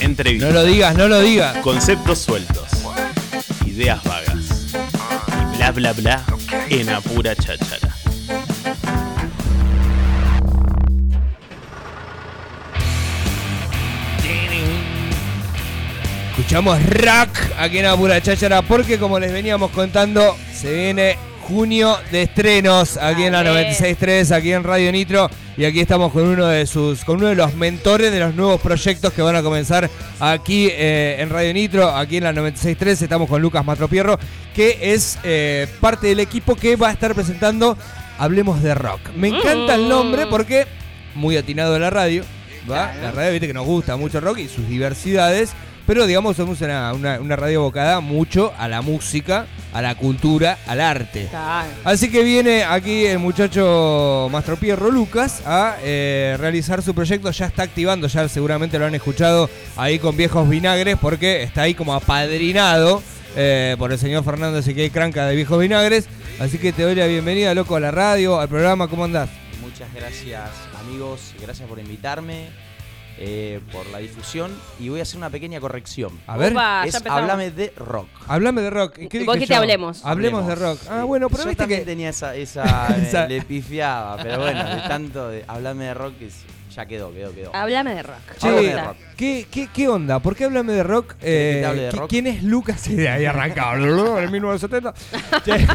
Entrevistas. No lo digas, no lo digas. Conceptos sueltos. Ideas vagas. Y bla bla bla en apura cháchara. Escuchamos rock aquí en Apura Cháchara porque como les veníamos contando, se viene junio de estrenos aquí en la Dale. 96.3, aquí en Radio Nitro y aquí estamos con uno de sus, con uno de los mentores de los nuevos proyectos que van a comenzar aquí eh, en Radio Nitro, aquí en la 96.3, estamos con Lucas Matropierro, que es eh, parte del equipo que va a estar presentando Hablemos de Rock. Me encanta el nombre porque muy atinado de la radio, ¿va? La radio, viste que nos gusta mucho el rock y sus diversidades. Pero digamos, somos una, una- una radio abocada mucho a la música, a la cultura, al arte. Claro. Así que viene aquí el muchacho Mastro Pierro Lucas a eh, realizar su proyecto. Ya está activando, ya seguramente lo han escuchado ahí con viejos vinagres, porque está ahí como apadrinado eh, por el señor Fernando Ezequiel Cranca de Viejos Vinagres. Así que te doy la bienvenida, loco, a la radio, al programa. ¿Cómo andás? Muchas gracias amigos, gracias por invitarme, eh, por la difusión y voy a hacer una pequeña corrección. A ver, Opa, es. Háblame de rock. hablame de rock. ¿Qué dije dijiste yo? hablemos. Hablemos de rock. Ah, bueno, pero Yo viste también que... tenía esa, esa, eh, Esa- le pifiaba, pero bueno, de tanto de háblame de rock es- ya quedó, quedó, quedó. Háblame de rock. Che, Háblame Me de rock. ¿qué, qué, qué onda? ¿Por qué háblame de rock? ¿Querés que te Eh, hable de ¿qui- rock? ¿Quién es Lucas? Sí, de ahí arrancaba, en 1970. Che,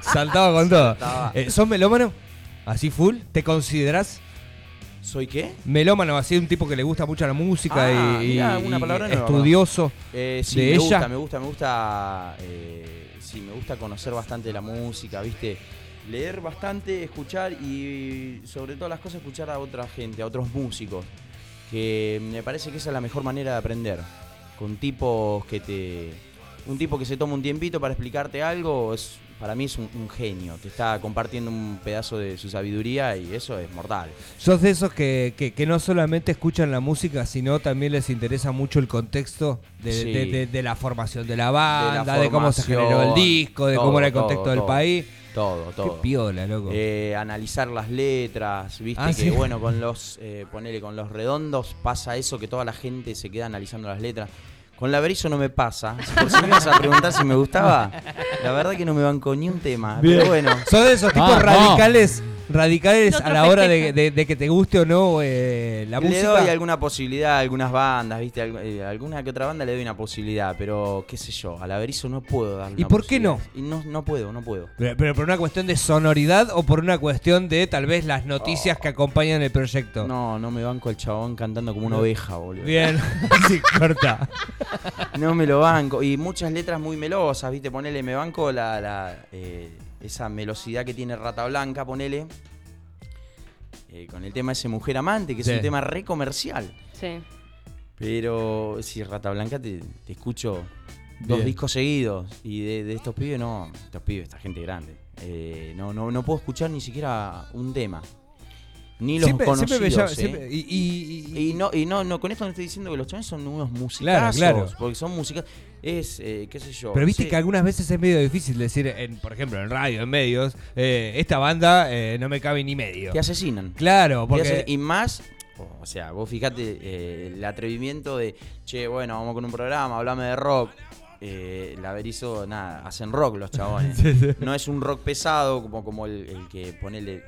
Saltaba con todo. Saltaba. Eh, ¿Sos melómano? ¿Así full? ¿Te considerás ¿Soy qué? melómano? Así un tipo que le gusta mucho la música Ah, y, mirá, una y nueva. estudioso. Eh, sí, ¿De me ella? gusta, me gusta, me gusta. eh, sí, me gusta conocer bastante la música, ¿viste? Leer bastante, escuchar y sobre todas las cosas escuchar a otra gente, a otros músicos. Que me parece que esa es la mejor manera de aprender. Con tipos que te. Un tipo que se toma un tiempito para explicarte algo, es, para mí es un, un genio. Te está compartiendo un pedazo de su sabiduría y eso es mortal. ¿Sos de esos que, que- que no solamente escuchan la música, sino también les interesa mucho el contexto de, Sí. de- de- de la formación de la banda, la de, cómo se generó el disco, de cómo era el contexto todo, del todo. país? Todo, todo. Qué piola, loco. Eh, analizar las letras, viste Ah, que sí. bueno, con los, eh, ponele, con los redondos pasa eso que toda la gente se queda analizando las letras. Con la Berizo no me pasa. Por si me ibas a preguntar si me gustaba, la verdad que no me banco ni un tema. Bien. Pero bueno, ¿Sos de esos tipos radicales, radicales No a la hora de, festeja. de- de que te guste o no eh, la le música? doy alguna posibilidad a algunas bandas, viste, eh, alguna que otra banda le doy una posibilidad, pero qué sé yo, a la Berizo no puedo darle ¿Y una por qué no? Y no, no puedo, no puedo. Pero, pero por una cuestión de sonoridad o por una cuestión de tal vez las noticias que acompañan el proyecto. No, no me banco el chabón cantando como una oveja, boludo. Bien, sí, corta. No me lo banco. Y muchas letras muy melosas, ¿viste? Ponele, me banco la, la, eh, esa melosidad que tiene Rata Blanca, ponele. eh, con el tema ese Mujer Amante, que es un tema re comercial. Sí. Pero si Rata Blanca te, te escucho dos Bien. discos seguidos. Y de, de estos pibes, no. Estos pibes, esta gente grande. eh, no, no, no puedo escuchar ni siquiera un tema. Ni los Siempre- siempre conocidos. me llama- ¿eh? siempre- y, y- y- Y no, y no, no, con esto no estoy diciendo que los chavales son unos musicazos. Claro, claro. Porque son músicas. Es, eh, qué sé yo. pero viste sí, que algunas veces es medio difícil decir, en, por ejemplo, en radio, en medios, eh, esta banda eh, no me cabe ni medio. Te asesinan. Claro, porque... y más. O sea, vos fijate eh, el atrevimiento de, che, bueno, vamos con un programa, hablame de rock. Eh, la Berizo, nada, hacen rock los chabones. No es un rock pesado como, como el, el que ponele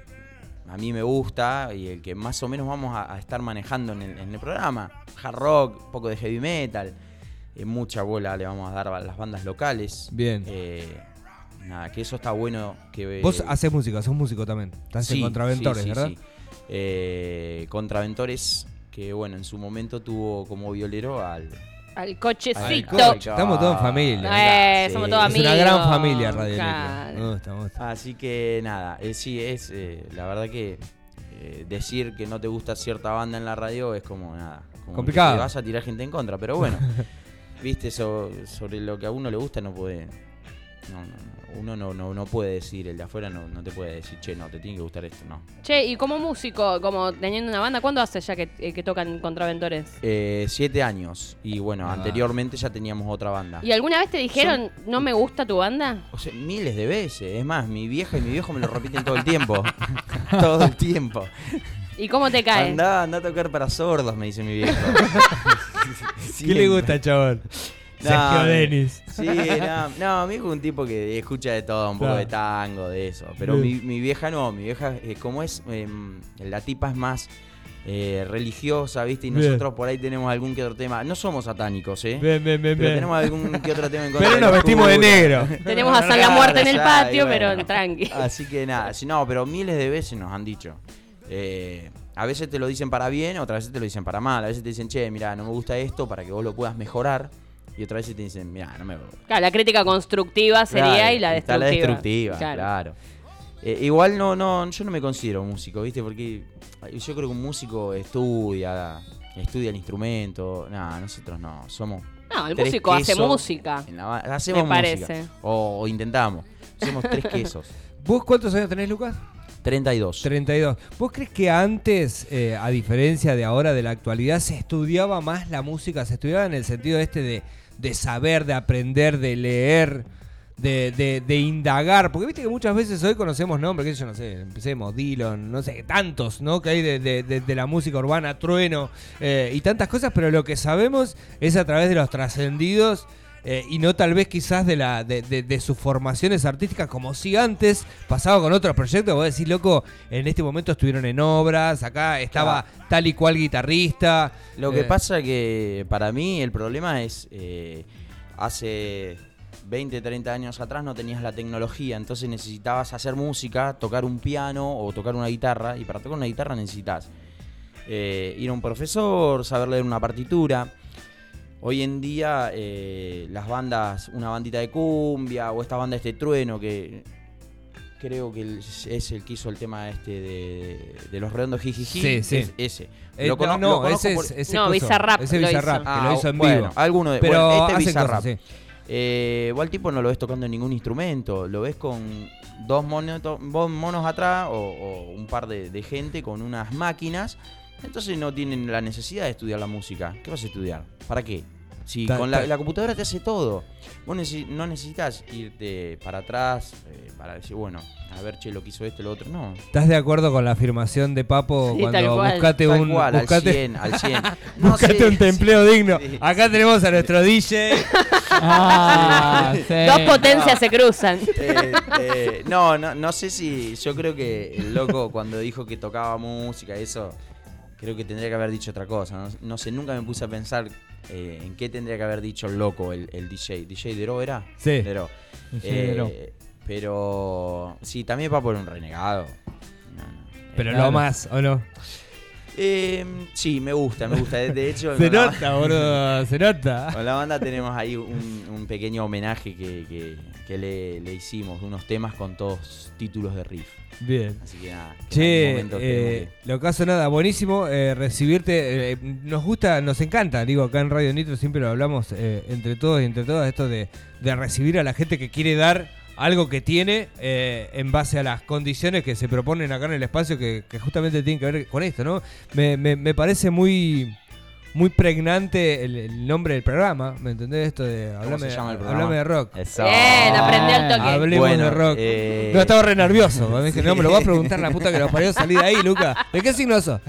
a mí me gusta y el que más o menos vamos a, a estar manejando en el, en el programa. Hard rock, un poco de heavy metal. eh, mucha bola le vamos a dar a las bandas locales. Bien. Eh, nada, que eso está bueno. que Vos haces música, sos músico también. Estás en Contraventores, sí, sí, ¿verdad? sí. Eh, Contraventores, que bueno, en su momento tuvo como violero al. Al al cochecito. coche. Estamos todos en familia. Eh, Sí. somos todos Es una gran familia Radio Claro. Me gusta, me gusta. Así que nada, eh, sí, es eh, la verdad que eh, decir que no te gusta cierta banda en la radio es como nada. Como que Complicado. te vas a tirar gente en contra, pero bueno, viste, so- sobre lo que a uno le gusta no puede. No, no, no, uno no, no, no puede decir, el de afuera no, no te puede decir, che, no, te tiene que gustar esto, no. Che, y como músico, como teniendo una banda, ¿cuándo hace ya que, eh, que tocan Contraventores? Eh, siete años. Y bueno, Ah. anteriormente ya teníamos otra banda. ¿Y alguna vez te dijeron, no me gusta tu banda? O sea, miles de veces. Es más, mi vieja y mi viejo me lo repiten todo el tiempo. todo el tiempo. ¿Y cómo te cae? Andá, andá a tocar para sordos, me dice mi viejo. ¿Qué le gusta chabón? Sergio Denis. Sí, no, no, mi hijo es un tipo que escucha de todo, un poco Claro. de tango, de eso. Pero mi, vieja no, mi vieja, eh, como es, em, la tipa es más eh, religiosa, ¿viste? Y Bien. nosotros por ahí tenemos algún que otro tema. No somos satánicos, ¿eh? Bien, bien, bien, Pero bien. tenemos algún que otro tema en contra Pero nos vestimos de negro. Tenemos a San la Muerte en el patio, bueno. pero tranqui. Así que nada, si no, pero miles de veces nos han dicho. Eh, a veces te lo dicen para bien, otras veces te lo dicen para mal. A veces te dicen, che, mira, no me gusta esto para que vos lo puedas mejorar. Y otras veces te dicen, mira, no me Claro, la crítica constructiva sería Claro, y la está destructiva. la destructiva, claro. Eh, igual no, no, yo no me considero músico, ¿viste? Porque yo creo que un músico estudia, estudia el instrumento. Nada, nosotros no, somos. No, el tres músico hace música. en la hacemos Me música. parece. O, o intentamos. Hacemos tres quesos. ¿Vos cuántos años tenés, Lucas? 32. 32. ¿Vos crees que antes, eh, a diferencia de ahora, de la actualidad, se estudiaba más la música? ¿Se estudiaba en el sentido este de, de saber, de aprender, de leer, de, de- indagar? Porque viste que muchas veces hoy conocemos nombres, que yo no sé, empecemos, Dylan, no sé, tantos, ¿no? Que hay de- de la música urbana, trueno eh, y tantas cosas, pero lo que sabemos es a través de los trascendidos. Eh, y no tal vez quizás de la de, de- de sus formaciones artísticas como si antes pasaba con otros proyectos vos decís loco en este momento estuvieron en obras acá estaba tal y cual guitarrista Lo que eh, pasa que para mí el problema es, eh, hace 20, 30 años atrás no tenías la tecnología, entonces necesitabas hacer música, tocar un piano o tocar una guitarra, y para tocar una guitarra necesitas ir a un profesor, saber leer una partitura. Hoy en día eh, las bandas, una bandita de cumbia o esta banda este trueno que creo que es el que hizo el tema este de, de los redondos jijiji, Sí, sí. es ese. eh, Lo no, lo conozco ese por- es ese No, Bizarrap ese Bizarrap, que Ah, lo hizo en bueno, vivo alguno de pero bueno, este Bizarrap. sí. Eh, vos al tipo no lo ves tocando en ningún instrumento, lo ves con dos monos, dos monos atrás o, o un par de, de gente con unas máquinas. Entonces no tienen la necesidad de estudiar la música. ¿Qué vas a estudiar? ¿Para qué? Si Ta- con la, ta- la computadora te hace todo. Vos no necesitas irte para atrás eh, para decir, bueno, a ver, che, lo que hizo este, lo otro. No. ¿Estás de acuerdo con la afirmación de Papo Sí, tal cuando cual. buscate Tal un cual, buscate, al 100, al 100. No buscate sé, un templeo sí, digno? sí. Acá tenemos a nuestro DJ. Ah, sí. Dos potencias se cruzan. Eh, eh, no, no, no sé si. Yo creo que el loco, cuando dijo que tocaba música, eso. Creo que tendría que haber dicho otra cosa. No, no sé, nunca me puse a pensar eh, en qué tendría que haber dicho el loco, el, el DJ. ¿DJ Dero era? Sí. Dero. Eh, pero. Sí, también va por un renegado. No, no. Pero lo más, ¿o no? eh, sí, me gusta, me gusta. De, hecho, Se nota, boludo, se nota. Con la banda tenemos ahí un, un pequeño homenaje que, que- que le, le hicimos, unos temas con todos títulos de riff. Bien. Así que nada. que en Che, momento eh, tenemos lo caso nada, buenísimo eh, recibirte. eh, nos gusta, nos encanta, digo, acá en Radio Nitro siempre lo hablamos eh, entre todos y entre todas, esto de, de recibir a la gente que quiere dar algo que tiene eh, en base a las condiciones que se proponen acá en el espacio que, que justamente tienen que ver con esto, ¿no? Me, me- me parece muy muy pregnante el, el nombre del programa, ¿me entendés? Esto de ¿Cómo hablame, se llama el programa? hablame de rock. Eso. Bien, aprendí al toque. Hablemos Bueno, de rock. eh, No, estaba re nervioso. Me dije, no, me lo voy a preguntar la puta que nos parió salir de ahí, Luca. ¿De qué signo sos?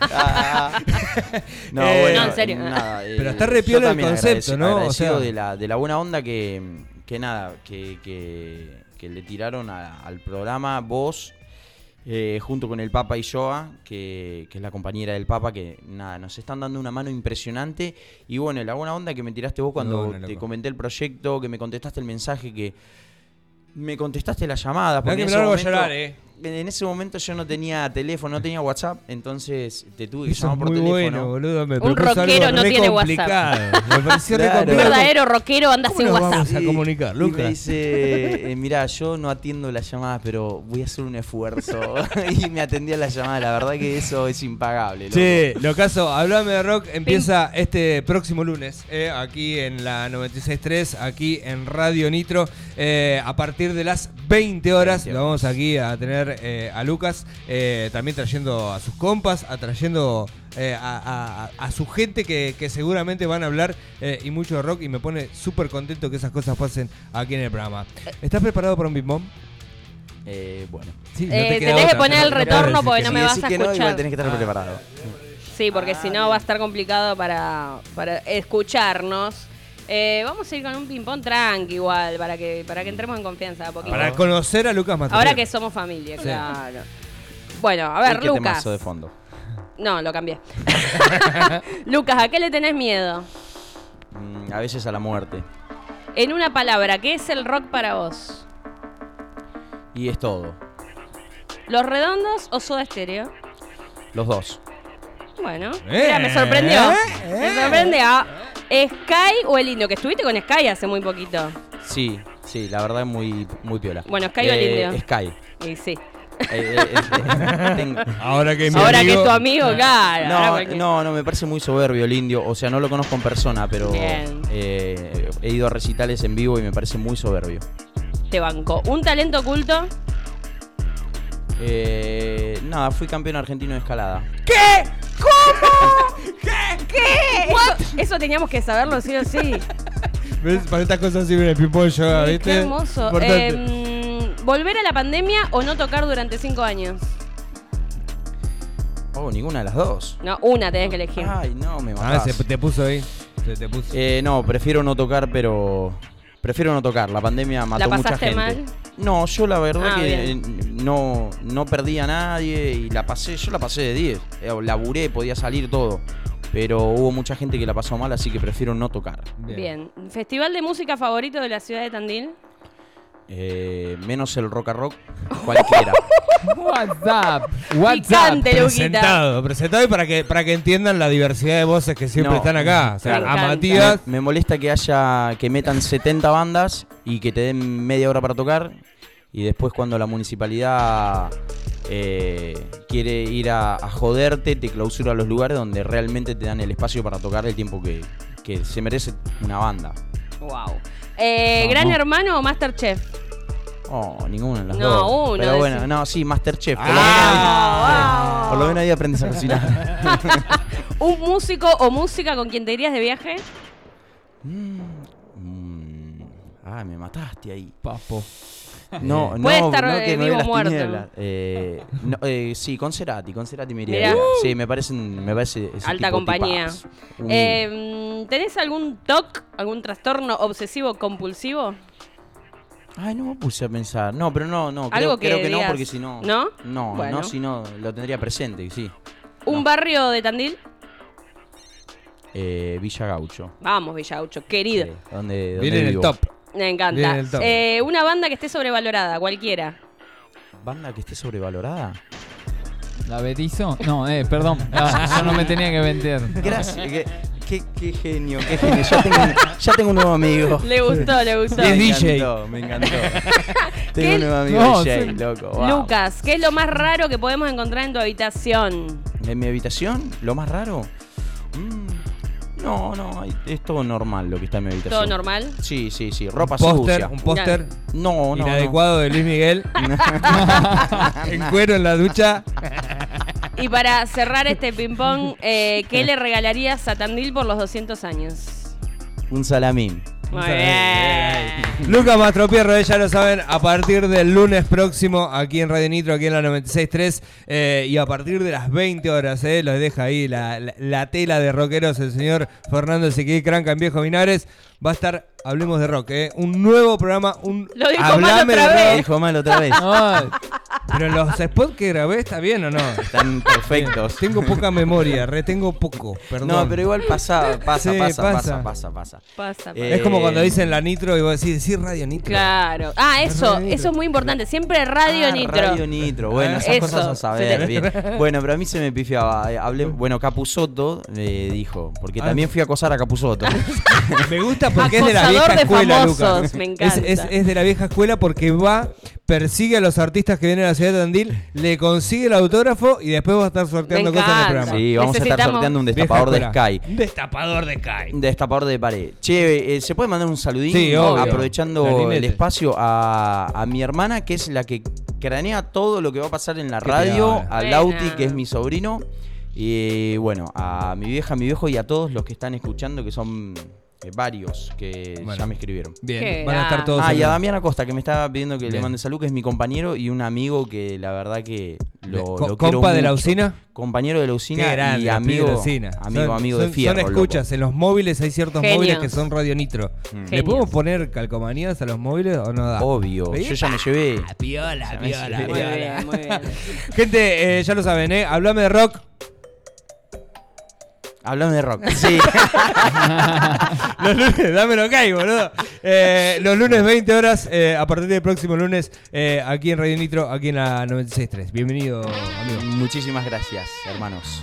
Ah, no, Eh, bueno, No, en serio. nada, eh, Pero está re piola el concepto, ¿no? O sea- de, la, de la buena onda que, que nada, que, que, que le tiraron a- al programa vos, eh, junto con el Papa y Joa, que, que es la compañera del Papa, que nada, nos están dando una mano impresionante. Y bueno, la buena onda que me tiraste vos cuando te comenté el proyecto, que me contestaste el mensaje, que me contestaste la llamada. Porque que me a llorar, eh. En ese momento yo no tenía teléfono, no tenía WhatsApp, entonces te tuve que Eso llamar por muy teléfono. bueno, boludo. Me Un rockero no tiene. Me pareció Claro. Un verdadero rockero anda ¿Cómo sin nos WhatsApp. vamos a comunicar, Y me dice, eh, mira, yo no atiendo las llamadas, pero voy a hacer un esfuerzo. y me atendía la llamada, la verdad que eso es impagable. loco. Che, lo caso, Hablame de Rock empieza este próximo lunes, eh, aquí en la 96.3, aquí en Radio Nitro, eh, a partir de las 20 horas. 20 Lo vamos aquí a tener eh, a Lucas, eh, también trayendo a sus compas, atrayendo eh, a, a- a su gente que, que seguramente van a hablar eh, y mucho de rock y me pone súper contento que esas cosas pasen aquí en el programa. ¿Estás preparado para un Big Mom? Eh, bueno. Sí, Eh, tenés que poner el retorno porque Si no me vas a que no, igual escuchar. tenés que estar Ah. preparado. Sí, Sí, porque si no va a estar complicado para, para escucharnos. Eh, vamos a ir con un ping-pong tranqui igual, para que, para que entremos en confianza de poquito. Para conocer a Lucas Mateo. Ahora que somos familia, claro. Bueno, a ver, Uy, qué Lucas. temazo de fondo. No, lo cambié. Lucas, ¿a qué le tenés miedo? Mm, a veces a la muerte. En una palabra, ¿qué es el rock para vos? Y es todo. ¿Los redondos o soda estéreo? Los dos. Bueno, Eh, mira, me sorprendió. eh, Me sorprendió. ¿Sky o el indio? Que estuviste con Sky hace muy poquito. Sí, sí, la verdad es muy, muy piola. Bueno, Sky o el Eh, indio. Sky. Y sí. Eh, eh, tengo- Ahora que mi Ahora que amigo- es tu amigo, claro. ahora No, no, no, me parece muy soberbio el indio. O sea, no lo conozco en persona, pero Bien. eh, he ido a recitales en vivo y me parece muy soberbio. Te banco. ¿Un talento oculto? Eh, nada, fui campeón argentino de escalada. ¿Qué? ¿Cómo? ¿Qué? ¿Qué? Eso, eso teníamos que saberlo, sí o sí. ¿Ves? Para estas cosas sirve el Sí, ¿viste? Qué hermoso. Importante. Em, ¿Volver a la pandemia o no tocar durante cinco años? Oh, ninguna de las dos. No, una tenés que elegir. Ay, no, me ah, matás. se te puso ahí. Se te puso. Eh, no, prefiero no tocar, pero. Prefiero no tocar. La pandemia mató ¿La mucha pasaste gente. mal? No, yo la verdad Ah, que bien. eh, no, no perdí a nadie y la pasé, yo la pasé de 10. Eh, laburé, podía salir todo. Pero hubo mucha gente que la pasó mal, así que prefiero no tocar. Bien. ¿Festival de música favorito de la ciudad de Tandil? Eh, menos el rock a rock, cualquiera. WhatsApp. WhatsApp. Presentado, presentado y para que, para que entiendan la diversidad de voces que siempre No, están acá. O sea, me a. Matías. Me molesta que haya que metan 70 bandas y que te den media hora para tocar y después cuando la municipalidad eh, quiere ir a, a joderte te clausura los lugares donde realmente te dan el espacio para tocar el tiempo que, que se merece una banda. Wow. Eh. ¿Gran Hermano o Masterchef? Oh, ninguna de las No, dos. uno, Pero bueno, no, sí, Masterchef. Por, Ah, lo menos ahí, por lo menos ahí aprendes a cocinar. ¿Un músico o música con quien te irías de viaje? Mm, ah, me mataste ahí. Papo. No, no, Puede estar, no eh, que no vivo las muerto. tinieblas. Eh, no, eh, sí, con Cerati, con Cerati me iría. Mirá. bien. Sí, me parecen, me parece ese Alta tipo compañía. tipazo. Un- Eh, ¿Tenés algún TOC, algún trastorno obsesivo compulsivo? Ay, no me puse a pensar. No, pero no, no. Algo Creo, que creo que no, digas, porque si no. ¿no? No, Bueno. no, si no, lo tendría presente, sí. ¿Un No. barrio de Tandil? Eh, Villa Gaucho. Vamos, Villaucho, querido. Sí, donde, donde Viene en el vivo. top. Me encanta. Bien. Eh, una banda que esté sobrevalorada, cualquiera. ¿Banda que esté sobrevalorada? ¿La betizo? No, eh, perdón. Ah, yo no me tenía que vender. Gracias. qué, qué- qué genio, qué genio. Ya tengo, un- ya tengo un nuevo amigo. Le gustó, le gustó. Es Me DJ. encantó, me encantó. Tengo un nuevo amigo No, DJ, sí. loco. wow. Lucas, ¿qué es lo más raro que podemos encontrar en tu habitación? ¿En mi habitación? ¿Lo más raro? No, no, es todo normal lo que está en mi habitación. ¿Todo normal? Sí, sí, sí. Ropa Póster, sucia. un póster No, no. inadecuado de Luis Miguel. en cuero en la ducha. Y para cerrar este ping-pong, eh, ¿qué le regalarías a Tandil por los 200 años? no. Un salamín. Muy bien. Lucas Mastropierro, ya lo saben, a partir del lunes próximo aquí en Radio Nitro, aquí en la 96.3 eh, y a partir de las 20 horas, eh, los deja ahí la, la- la tela de rockeros el señor Fernando Ezequiel Cranca en Viejo Minares. Va a estar, hablemos de rock, eh, un nuevo programa, un Lo dijo mal Hablame otra de vez. rock. Dijo mal otra vez. Pero los spots que grabé está bien o no? Están perfectos. Tengo poca memoria, retengo poco, perdón. No, pero igual pasa, pasa, Sí, pasa, pasa. pasa, pasa, pasa. Pasa, pasa. Eh, es como cuando dicen la Nitro y vos decís, decís Radio Nitro. Claro. Ah, eso, Radio eso es muy importante. Siempre Radio Ah, Nitro. Radio Nitro, bueno, esas Eso, cosas a saber. se bien. Bueno, pero a mí se me pifiaba. eh, Hablé, bueno, Capuzoto eh, dijo, porque Ah. también fui a acosar a Capuzoto. Me gusta porque es de la Acosador vieja de escuela, famosos, Lucas. me Es, encanta. es- es de la vieja escuela porque va, persigue a los artistas que vienen a la ciudad de Tandil, le consigue el autógrafo y después va a estar sorteando cosas en el programa. sí, vamos a estar sorteando un destapador de. Sky. Un destapador de Sky. Un destapador de pared. Che, eh, ¿se puede mandar un saludín? Sí, obvio. Aprovechando el espacio a, a mi hermana, que es la que cranea todo lo que va a pasar en la Qué radio. A. Lauti, que es mi sobrino. Y bueno, a mi vieja, a mi viejo y a todos los que están escuchando, que son eh, varios que Bueno. ya me escribieron. Bien, Qué van a estar todos. Ah, y a Damián Acosta, que me estaba pidiendo que le mande salud, que es mi compañero y un amigo que la verdad que lo, Co- lo quiero compa de la usina. Compañero de la usina grande, y amigo, la usina. amigo, Son- amigo son- de fierro. Son escuchas, en los móviles hay ciertos Genios. móviles que son Radio Nitro. Mm. ¿Le podemos poner calcomanías a los móviles o no da? Obvio, yo ya me llevé. Ah, Piola, Ya me piola, llevé. Muy piola. bien, muy bien. Gente, eh, ya lo saben, ¿eh? Hablame de rock. Hablando de rock. Sí. Los lunes, dámelo ok, boludo. Eh, los lunes 20 horas, eh, a partir del próximo lunes, eh, aquí en Radio Nitro, aquí en la 96.3. Bienvenido, amigo. Muchísimas gracias, hermanos.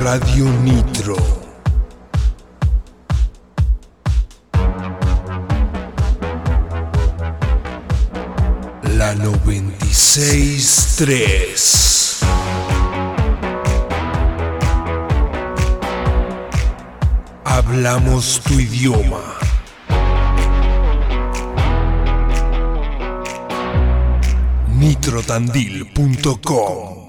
Radio Nitro. La 96.3. Hablamos tu idioma. nitrotandil.com